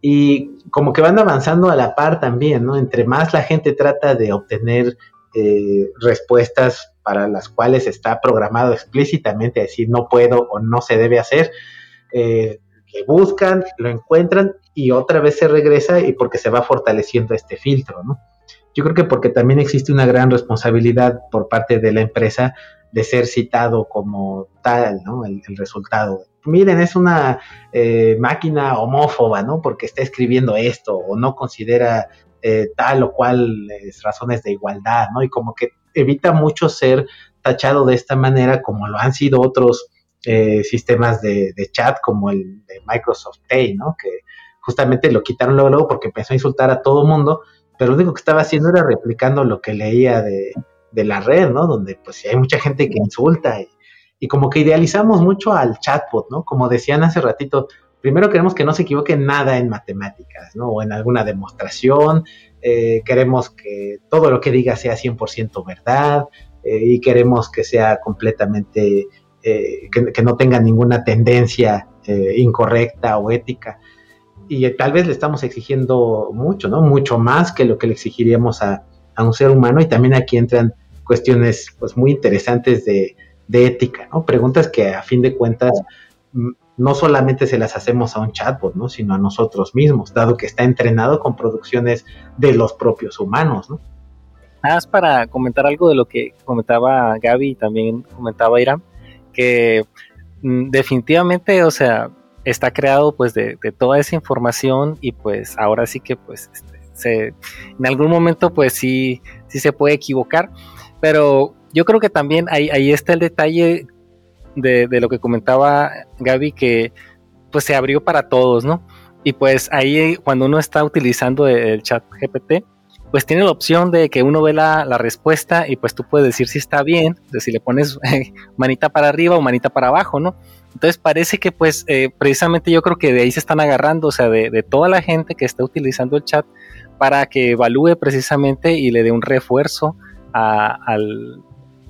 y como que van avanzando a la par también, ¿no? Entre más la gente trata de obtener eh, respuestas para las cuales está programado explícitamente decir no puedo o no se debe hacer, eh, que buscan, lo encuentran y otra vez se regresa y porque se va fortaleciendo este filtro, ¿no? Yo creo que porque también existe una gran responsabilidad por parte de la empresa de ser citado como tal, ¿no? El, resultado miren, es una eh, máquina homófoba, ¿no? Porque está escribiendo esto o no considera eh, tal o cual razones de igualdad, ¿no? Y como que evita mucho ser tachado de esta manera como lo han sido otros eh, sistemas de, chat como el de Microsoft Pay, ¿no? Que justamente lo quitaron luego, luego porque empezó a insultar a todo mundo, pero lo único que estaba haciendo era replicando lo que leía de, de la red, ¿no? Donde pues hay mucha gente que insulta y, y como que idealizamos mucho al chatbot, ¿no? Como decían hace ratito, primero queremos que no se equivoque nada en matemáticas, ¿no? O en alguna demostración, eh, queremos que todo lo que diga sea 100% verdad eh, y queremos que sea completamente, eh, que, no tenga ninguna tendencia incorrecta o ética. Y tal vez le estamos exigiendo mucho, ¿no? Mucho más que lo que le exigiríamos a, a un ser humano y también aquí entran cuestiones pues muy interesantes de de ética, ¿no? Preguntas que a fin de cuentas no solamente se las hacemos a un chatbot, ¿no? Sino a nosotros mismos, dado que está entrenado con producciones de los propios humanos, ¿no? Nada más para comentar algo de lo que comentaba Gaby y también comentaba Iram, que mm, definitivamente, o sea, está creado pues de, toda esa información y pues ahora sí que pues este, se, en algún momento pues sí, sí se puede equivocar, pero yo creo que también ahí, ahí está el detalle de, lo que comentaba Gaby, que pues se abrió para todos, ¿no? Y pues ahí cuando uno está utilizando el chat GPT, pues tiene la opción de que uno ve la, respuesta y pues tú puedes decir si está bien, de si le pones manita para arriba o manita para abajo, ¿no? Entonces parece que pues eh, precisamente yo creo que de ahí se están agarrando, o sea, de, de, toda la gente que está utilizando el chat para que evalúe precisamente y le dé un refuerzo al,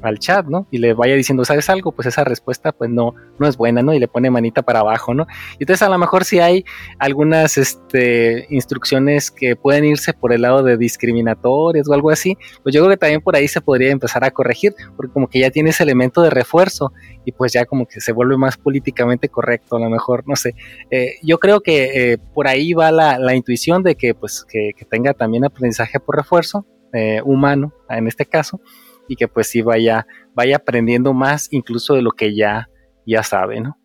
al chat, ¿no? Y le vaya diciendo, ¿sabes algo? Pues esa respuesta pues no, no es buena, ¿no? Y le pone manita para abajo, ¿no? Y entonces a lo mejor si hay algunas este, instrucciones que pueden irse por el lado de discriminatorias o algo así, pues yo creo que también por ahí se podría empezar a corregir, porque como que ya tiene ese elemento de refuerzo y pues ya como que se vuelve más políticamente correcto, a lo mejor, no sé. Eh, yo creo que eh, por ahí va la, intuición de que pues que, tenga también aprendizaje por refuerzo eh, humano, en este caso, y que pues sí vaya, vaya aprendiendo más incluso de lo que ya, ya sabe, ¿no?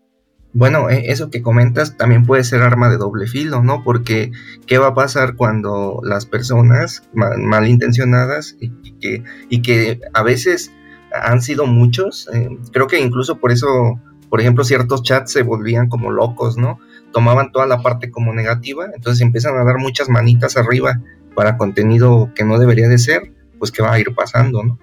Bueno, eh, eso que comentas también puede ser arma de doble filo, ¿no? Porque ¿qué va a pasar cuando las personas malintencionadas y que, y que a veces han sido muchos, eh, creo que incluso por eso, por ejemplo, ciertos chats se volvían como locos, ¿no? tomaban toda la parte como negativa, entonces empiezan a dar muchas manitas arriba para contenido que no debería de ser, pues que va a ir pasando, ¿no?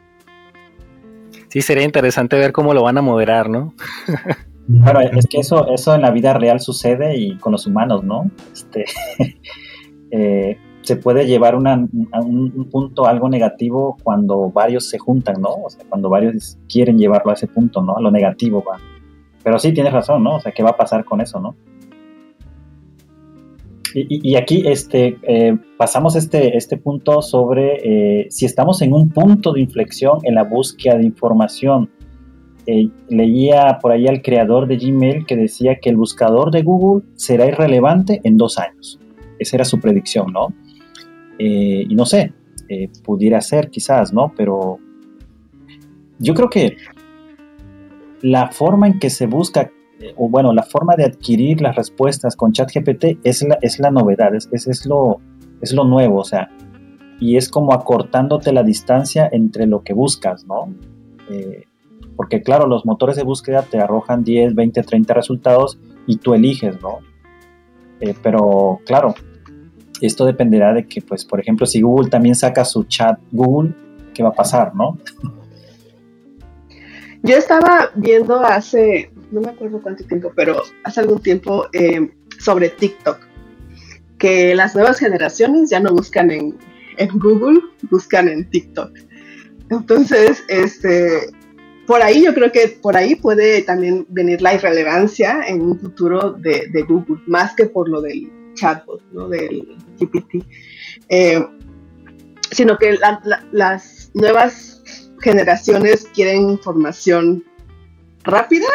Sí, sería interesante ver cómo lo van a moderar, ¿no? Claro, es que eso, eso en la vida real sucede y con los humanos, ¿no? Este, eh, se puede llevar a un punto algo negativo cuando varios se juntan, ¿no? O sea, cuando varios quieren llevarlo a ese punto, ¿no? A lo negativo va. Pero sí, tienes razón, ¿no? O sea, ¿qué va a pasar con eso, no? Y, aquí este, eh, pasamos este, este punto sobre eh, si estamos en un punto de inflexión en la búsqueda de información. Eh, leía por ahí al creador de Gmail que decía que el buscador de Google será irrelevante en dos años. Esa era su predicción, ¿no? y no sé, pudiera ser quizás, ¿no? Pero yo creo que la forma en que se busca o bueno, la forma de adquirir las respuestas con ChatGPT es la, es la novedad, es, es, lo, es lo nuevo, o sea, y es como acortándote la distancia entre lo que buscas, ¿no? Eh, porque claro, los motores de búsqueda te arrojan 10, 20, 30 resultados y tú eliges, ¿no? Eh, pero claro, esto dependerá de que, pues, por ejemplo, si Google también saca su chat Google, ¿qué va a pasar, no? Yo estaba viendo hace no me acuerdo cuánto tiempo, pero hace algún tiempo eh, sobre TikTok, que las nuevas generaciones ya no buscan en, Google, buscan en TikTok. Entonces, este, por ahí yo creo que por ahí puede también venir la irrelevancia en un futuro de, Google, más que por lo del chatbot, ¿no? del GPT, eh, sino que las nuevas generaciones quieren información rápida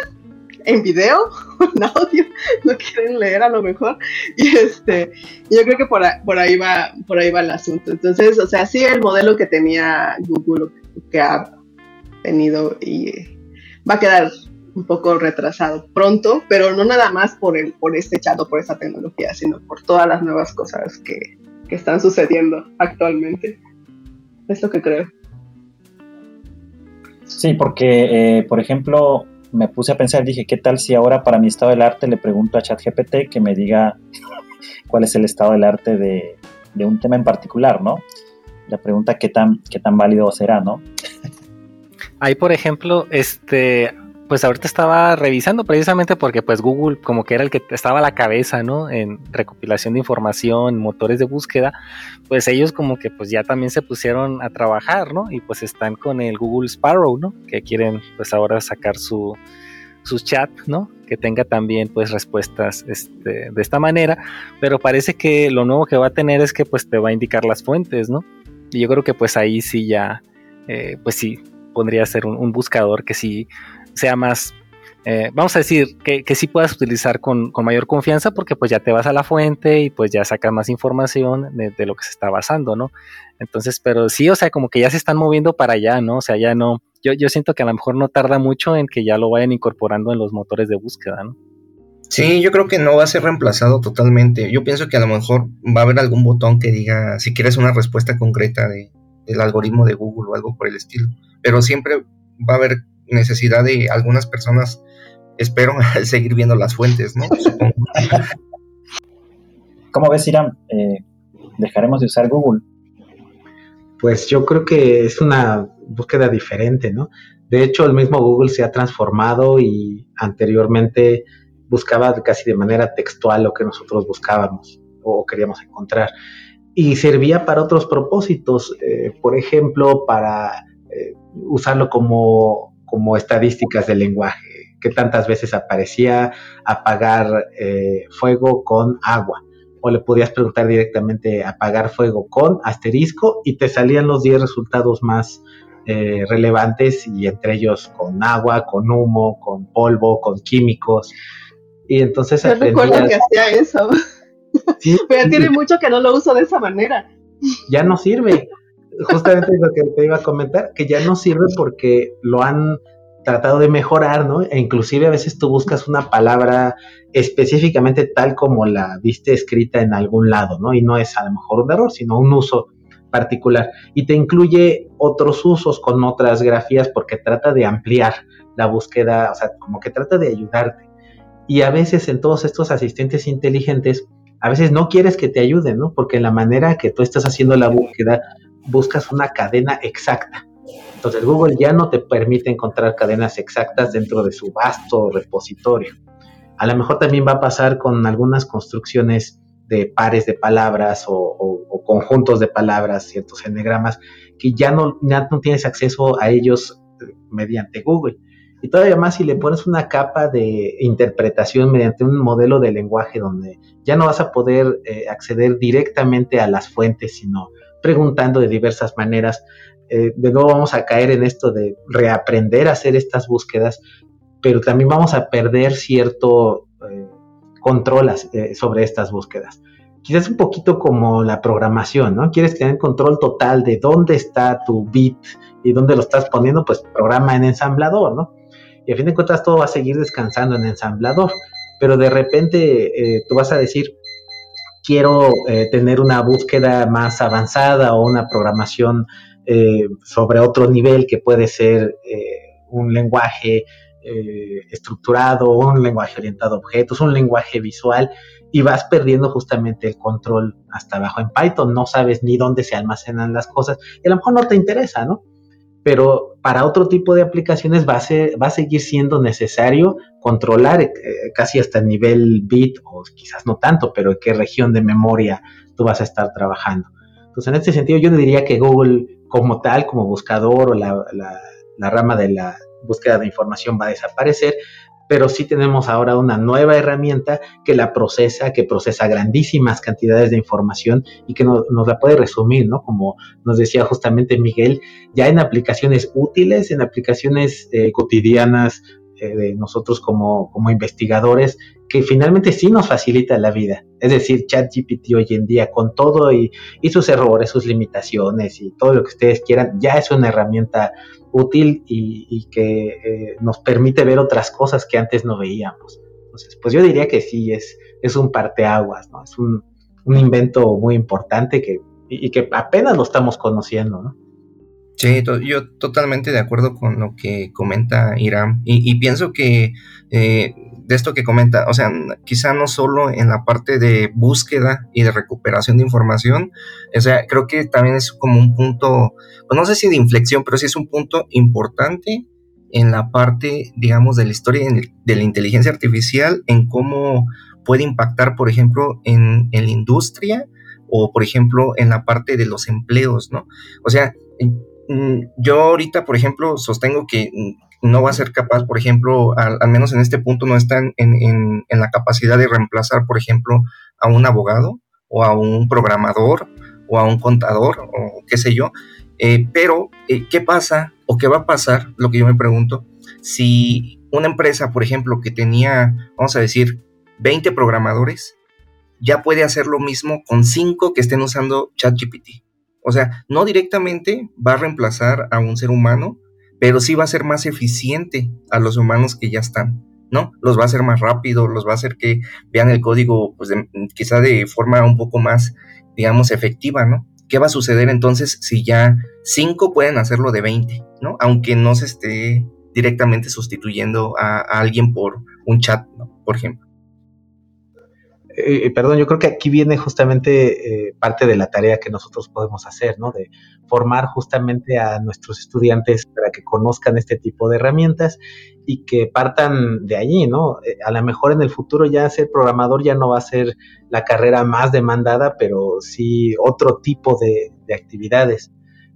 en video, en audio, no quieren leer a lo mejor. Y este, yo creo que por, ahí va, por ahí va el asunto. Entonces, o sea, sí el modelo que tenía Google, que ha tenido y va a quedar un poco retrasado pronto, pero no nada más por el, por este chat o por esta tecnología, sino por todas las nuevas cosas que, están sucediendo actualmente. Es lo que creo. Sí, porque, eh, por ejemplo, me puse a pensar, dije, ¿qué tal si ahora para mi estado del arte le pregunto a ChatGPT que me diga cuál es el estado del arte de, un tema en particular, ¿no? La pregunta, ¿qué tan, qué tan válido será, ¿no? Ahí, por ejemplo, este, pues ahorita estaba revisando precisamente porque pues Google como que era el que estaba a la cabeza, ¿no? En recopilación de información, motores de búsqueda, pues ellos como que pues ya también se pusieron a trabajar, ¿no? Y pues están con el Google Sparrow, ¿no? Que quieren pues ahora sacar su, su chat, ¿no? Que tenga también pues respuestas este, de esta manera, pero parece que lo nuevo que va a tener es que pues te va a indicar las fuentes, ¿no? Y yo creo que pues ahí sí ya, eh, pues sí, pondría ser un buscador que sí sea más, eh, vamos a decir, que, que sí puedas utilizar con, mayor confianza porque pues ya te vas a la fuente y pues ya sacas más información de, lo que se está basando, ¿no? Entonces, pero sí, o sea, como que ya se están moviendo para allá, ¿no? O sea, ya no, yo, yo siento que a lo mejor no tarda mucho en que ya lo vayan incorporando en los motores de búsqueda, ¿no? Sí, yo creo que no va a ser reemplazado totalmente. Yo pienso que a lo mejor va a haber algún botón que diga si quieres una respuesta concreta de, del algoritmo de Google o algo por el estilo. Pero siempre va a haber necesidad de algunas personas, espero, seguir viendo las fuentes, ¿no? ¿Cómo ves, Irán? Eh, ¿Dejaremos de usar Google? Pues yo creo que es una búsqueda diferente, ¿no? De hecho, el mismo Google se ha transformado y anteriormente buscaba casi de manera textual lo que nosotros buscábamos o queríamos encontrar. Y servía para otros propósitos, eh, por ejemplo, para eh, usarlo como como estadísticas del lenguaje, que tantas veces aparecía apagar eh, fuego con agua. O le podías preguntar directamente apagar fuego con asterisco y te salían los 10 resultados más eh, relevantes y entre ellos con agua, con humo, con polvo, con químicos. Y entonces... Yo recuerdo que hacía eso. Pero tiene mucho que no lo uso de esa manera. Ya no sirve justamente lo que te iba a comentar, que ya no sirve porque lo han tratado de mejorar, ¿no? E inclusive a veces tú buscas una palabra específicamente tal como la viste escrita en algún lado, ¿no? Y no es a lo mejor un error, sino un uso particular. Y te incluye otros usos con otras grafías porque trata de ampliar la búsqueda, o sea, como que trata de ayudarte. Y a veces en todos estos asistentes inteligentes, a veces no quieres que te ayuden, ¿no? Porque la manera que tú estás haciendo la búsqueda, buscas una cadena exacta. Entonces Google ya no te permite encontrar cadenas exactas dentro de su vasto repositorio. A lo mejor también va a pasar con algunas construcciones de pares de palabras o, conjuntos de palabras, ciertos enegramas, que ya no, ya no tienes acceso a ellos eh, mediante Google. Y todavía más si le pones una capa de interpretación mediante un modelo de lenguaje donde ya no vas a poder eh, acceder directamente a las fuentes, sino preguntando de diversas maneras. Eh, de nuevo vamos a caer en esto de reaprender a hacer estas búsquedas, pero también vamos a perder cierto eh, control sobre estas búsquedas. Quizás un poquito como la programación, ¿no? Quieres tener control total de dónde está tu bit y dónde lo estás poniendo, pues programa en ensamblador, ¿no? y a fin de cuentas todo va a seguir descansando en ensamblador, pero de repente eh, tú vas a decir, quiero eh, tener una búsqueda más avanzada o una programación eh, sobre otro nivel que puede ser un lenguaje estructurado, un lenguaje orientado a objetos, un lenguaje visual, y vas perdiendo justamente el control hasta abajo en Python, no sabes ni dónde se almacenan las cosas, y a lo mejor no te interesa, ¿no? Pero para otro tipo de aplicaciones va a, va a seguir siendo necesario controlar eh, casi hasta el nivel bit, o quizás no tanto, pero en qué región de memoria tú vas a estar trabajando. Entonces, en este sentido, yo no diría que Google como tal, como buscador o la rama de la búsqueda de información va a desaparecer, pero sí tenemos ahora una nueva herramienta que la procesa, que procesa grandísimas cantidades de información y que nos, la puede resumir, ¿no? Como nos decía justamente Miguel, ya en aplicaciones útiles, en aplicaciones eh, cotidianas eh, de nosotros como, como investigadores, que finalmente sí nos facilita la vida. Es decir, ChatGPT hoy en día, con todo y, y, sus errores, sus limitaciones y todo lo que ustedes quieran, ya es una herramienta útil y, que eh, nos permite ver otras cosas que antes no veíamos. Entonces, pues yo diría que sí, es, es un parteaguas, ¿no? Es un, invento muy importante que, y, que apenas lo estamos conociendo, ¿no? Sí, yo totalmente de acuerdo con lo que comenta Irán y, pienso que eh, de esto que comenta, o sea, quizá no solo en la parte de búsqueda y de recuperación de información, o sea, creo que también es como un punto, pues no sé si de inflexión, pero sí es un punto importante en la parte, digamos, de la historia de la inteligencia artificial, en cómo puede impactar, por ejemplo, en, en la industria o, por ejemplo, en la parte de los empleos, ¿no? O sea, yo ahorita, por ejemplo, sostengo que no va a ser capaz, por ejemplo, al, menos en este punto no está en, la capacidad de reemplazar, por ejemplo, a un abogado o a un programador o a un contador o qué sé yo. Eh, pero, eh, ¿qué pasa o qué va a pasar? Lo que yo me pregunto, si una empresa, por ejemplo, que tenía, vamos a decir, 20 programadores, ya puede hacer lo mismo con 5 que estén usando ChatGPT. O sea, no directamente va a reemplazar a un ser humano, pero sí va a ser más eficiente a los humanos que ya están, ¿no? Los va a hacer más rápido, los va a hacer que vean el código, pues quizá de forma un poco más, digamos, efectiva, ¿no? ¿Qué va a suceder entonces si ya cinco pueden hacerlo de 20, ¿no? Aunque no se esté directamente sustituyendo a, a alguien por un chat, ¿no? Por ejemplo. Eh, perdón, yo creo que aquí viene justamente eh, parte de la tarea que nosotros podemos hacer, ¿no? De formar justamente a nuestros estudiantes para que conozcan este tipo de herramientas y que partan de allí, ¿no? Eh, a lo mejor en el futuro ya ser programador ya no va a ser la carrera más demandada, pero sí otro tipo de actividades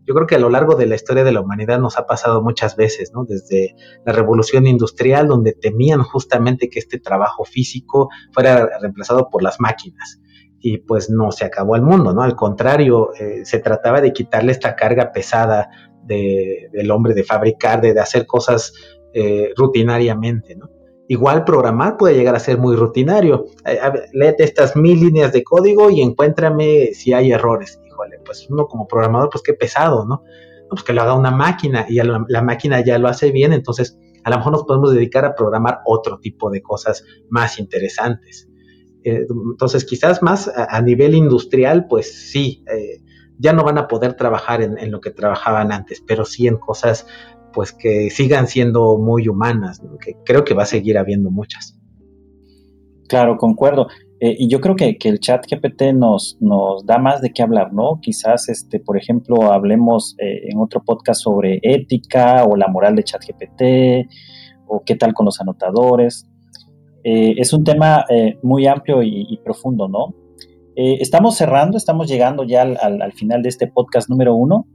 yo creo que a lo largo de la historia de la humanidad nos ha pasado muchas veces, ¿no? Desde la revolución industrial, donde temían justamente que este trabajo físico fuera reemplazado por las máquinas. Y pues no se acabó el mundo, ¿no? Al contrario, eh, se trataba de quitarle esta carga pesada del hombre de fabricar, de, hacer cosas eh, rutinariamente, ¿no? Igual programar puede llegar a ser muy rutinario. Eh, léete estas mil líneas de código y encuéntrame si hay errores pues uno como programador, pues qué pesado, ¿no? Pues que lo haga una máquina y la, máquina ya lo hace bien, entonces a lo mejor nos podemos dedicar a programar otro tipo de cosas más interesantes. Eh, entonces, quizás más a, nivel industrial, pues sí, eh, ya no van a poder trabajar en, lo que trabajaban antes, pero sí en cosas pues que sigan siendo muy humanas, que creo que va a seguir habiendo muchas. Claro, concuerdo. Eh, y yo creo que, el chat GPT nos, nos da más de qué hablar, ¿no? Quizás, este, por ejemplo, hablemos eh, en otro podcast sobre ética o la moral de chat GPT o qué tal con los anotadores. Eh, es un tema muy amplio y, profundo, ¿no? estamos cerrando, estamos llegando ya al, final de este podcast número uno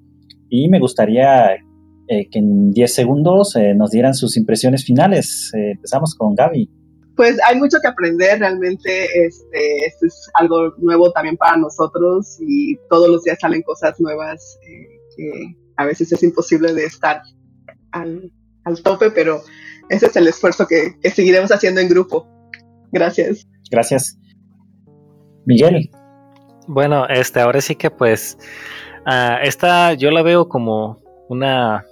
y me gustaría que en 10 segundos nos dieran sus impresiones finales. empezamos con Gaby pues hay mucho que aprender realmente. Este, esto es algo nuevo también para nosotros y todos los días salen cosas nuevas eh, que a veces es imposible de estar al, tope, pero ese es el esfuerzo que, seguiremos haciendo en grupo. Gracias. Gracias. Miguel. Bueno, este, ahora sí que pues uh, esta yo la veo como una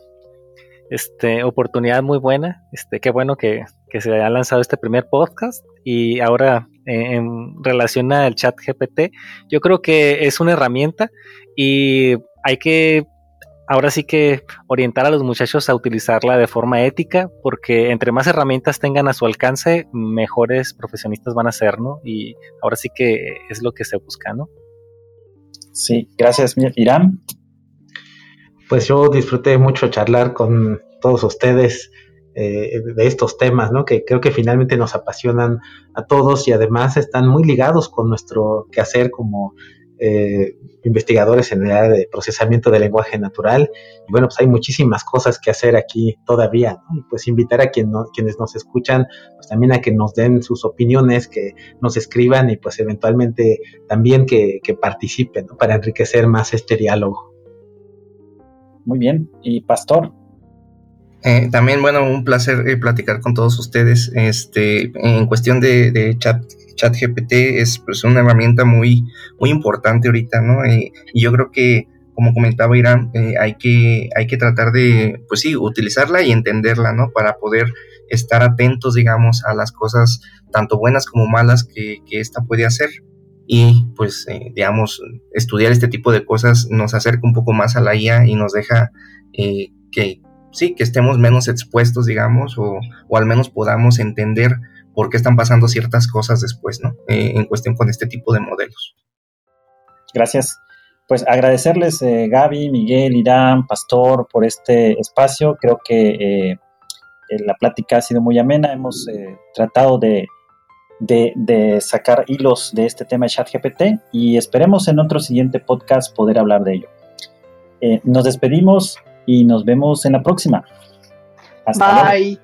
este, oportunidad muy buena. Este, qué bueno que, se haya lanzado este primer podcast. Y ahora, en, relación al chat GPT, yo creo que es una herramienta y hay que ahora sí que orientar a los muchachos a utilizarla de forma ética, porque entre más herramientas tengan a su alcance, mejores profesionistas van a ser, ¿no? Y ahora sí que es lo que se busca, ¿no? Sí, gracias, Irán pues yo disfruté mucho charlar con todos ustedes eh, de estos temas, ¿no? Que creo que finalmente nos apasionan a todos y además están muy ligados con nuestro quehacer como eh, investigadores en el área de procesamiento de lenguaje natural. Y bueno, pues hay muchísimas cosas que hacer aquí todavía, ¿no? Y pues invitar a quien quienes nos escuchan, pues también a que nos den sus opiniones, que nos escriban y pues eventualmente también que, participen, ¿no? Para enriquecer más este diálogo. Muy bien. ¿Y Pastor? Eh, también, bueno, un placer eh, platicar con todos ustedes. Este, en cuestión de, chat, chat GPT es pues, una herramienta muy, muy importante ahorita, ¿no? Eh, y yo creo que, como comentaba Irán, hay, que, hay que tratar de, pues sí, utilizarla y entenderla, ¿no? Para poder estar atentos, digamos, a las cosas tanto buenas como malas que, que esta puede hacer y pues eh, digamos estudiar este tipo de cosas nos acerca un poco más a la IA y nos deja eh, que sí que estemos menos expuestos digamos o, al menos podamos entender por qué están pasando ciertas cosas después no eh, en cuestión con este tipo de modelos. Gracias. Pues agradecerles Gaby Miguel Irán Pastor por este espacio. Creo que la plática ha sido muy amena. Hemos tratado de de, sacar hilos de este tema de ChatGPT y esperemos en otro siguiente podcast poder hablar de ello. Eh, nos despedimos y nos vemos en la próxima. Hasta Bye.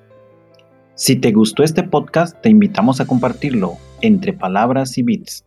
Si te gustó este podcast, te invitamos a compartirlo entre palabras y bits.